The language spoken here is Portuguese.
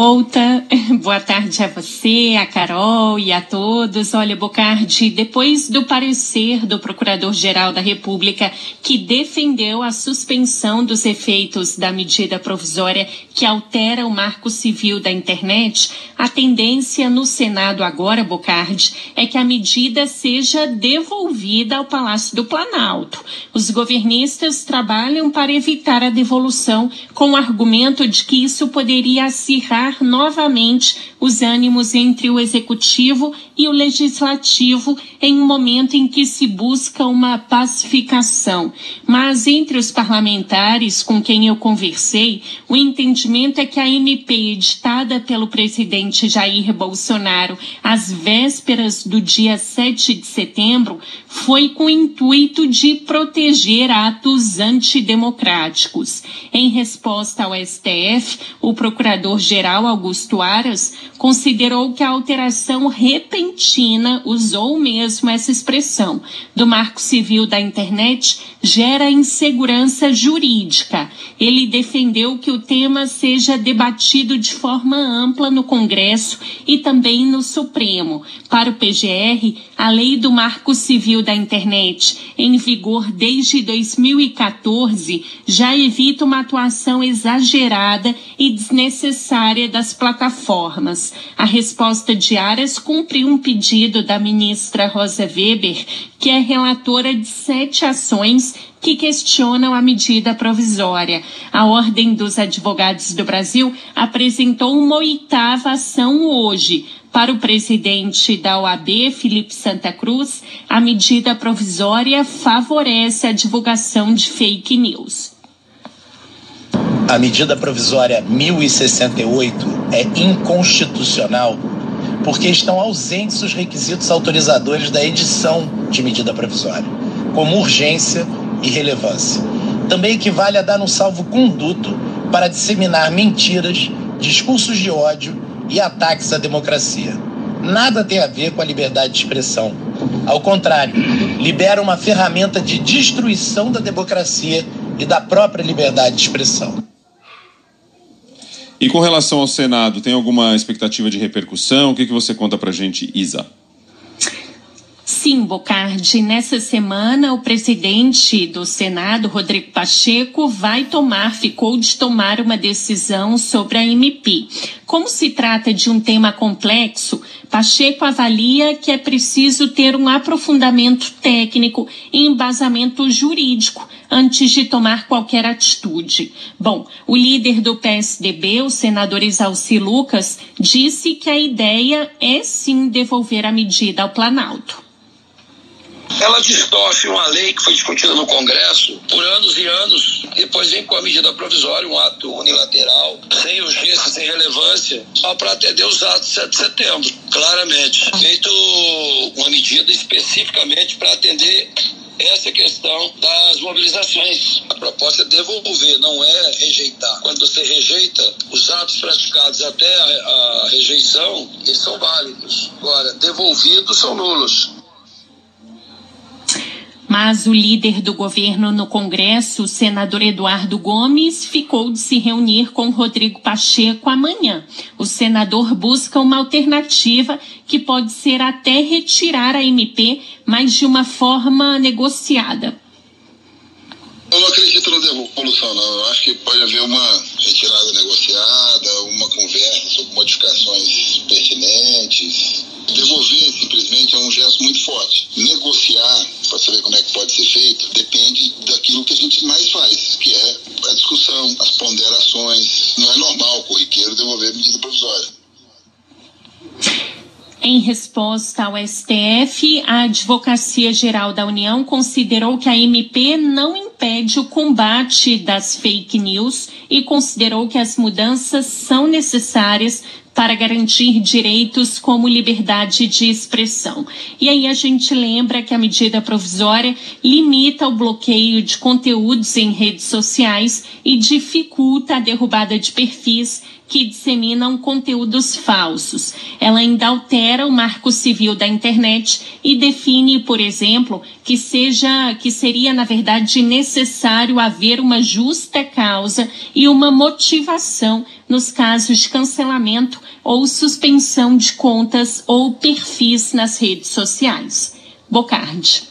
volta. Boa tarde a você, a Carol e a todos. Olha, Bocardi, depois do parecer do Procurador-Geral da República que defendeu a suspensão dos efeitos da medida provisória que altera o marco civil da internet, a tendência no Senado agora, Bocardi, é que a medida seja devolvida ao Palácio do Planalto. Os governistas trabalham para evitar a devolução com o argumento de que isso poderia acirrar novamente os ânimos entre o executivo e o legislativo em um momento em que se busca uma pacificação. Mas entre os parlamentares com quem eu conversei, o entendimento é que a MP editada pelo presidente Jair Bolsonaro às vésperas do dia 7 de setembro foi com o intuito de proteger atos antidemocráticos. Em resposta ao STF, o procurador-geral Augusto Aras considerou que a alteração repentina, usou mesmo essa expressão, do Marco Civil da Internet gera insegurança jurídica. Ele defendeu que o tema seja debatido de forma ampla no Congresso e também no Supremo. Para o PGR, a lei do Marco Civil da Internet, em vigor desde 2014, já evita uma atuação exagerada e desnecessária das plataformas. A resposta de Aras cumpriu um pedido da ministra Rosa Weber, que é relatora de sete ações que questionam a medida provisória. A Ordem dos Advogados do Brasil apresentou uma oitava ação hoje. Para o presidente da OAB, Felipe Santa Cruz, a medida provisória favorece a divulgação de fake news. A medida provisória 1068 é inconstitucional porque estão ausentes os requisitos autorizadores da edição de medida provisória, como urgência e relevância. Também equivale a dar um salvo-conduto para disseminar mentiras, discursos de ódio e ataques à democracia. Nada tem a ver com a liberdade de expressão. Ao contrário, libera uma ferramenta de destruição da democracia e da própria liberdade de expressão. E com relação ao Senado, tem alguma expectativa de repercussão? O que, que você conta para gente, Isa? Sim, Bocardi, nessa semana o presidente do Senado, Rodrigo Pacheco, vai tomar, ficou de tomar uma decisão sobre a MP. Como se trata de um tema complexo, Pacheco avalia que é preciso ter um aprofundamento técnico e embasamento jurídico antes de tomar qualquer atitude. Bom, o líder do PSDB, o senador Isalci Lucas, disse que a ideia é sim devolver a medida ao Planalto ela distorce uma lei que foi discutida no Congresso por anos e anos, depois vem com a medida provisória, um ato unilateral, sem urgência, sem relevância, só para atender os atos de 7 de setembro, claramente. Feito uma medida especificamente para atender essa questão das mobilizações. A proposta é devolver, não é rejeitar. Quando você rejeita, os atos praticados até a, a rejeição, eles são válidos. Agora, devolvidos são nulos. Mas o líder do governo no Congresso, o senador Eduardo Gomes, ficou de se reunir com Rodrigo Pacheco amanhã. O senador busca uma alternativa que pode ser até retirar a MP, mas de uma forma negociada. Eu não acredito na devolução, não. Eu acho que pode haver uma retirada negociada, uma conversa sobre modificações. Devolver simplesmente é um gesto muito forte. Negociar, para saber como é que pode ser feito, depende daquilo que a gente mais faz, que é a discussão, as ponderações. Não é normal, corriqueiro, devolver medida provisória. Em resposta ao STF, a Advocacia Geral da União considerou que a MP não impede o combate das fake news e considerou que as mudanças são necessárias para garantir direitos como liberdade de expressão. E aí a gente lembra que a medida provisória limita o bloqueio de conteúdos em redes sociais e dificulta a derrubada de perfis que disseminam conteúdos falsos. Ela ainda altera o marco civil da internet e define, por exemplo, que seja que seria na verdade necessário haver uma justa causa e uma motivação nos casos de cancelamento ou suspensão de contas ou perfis nas redes sociais. Bocardi.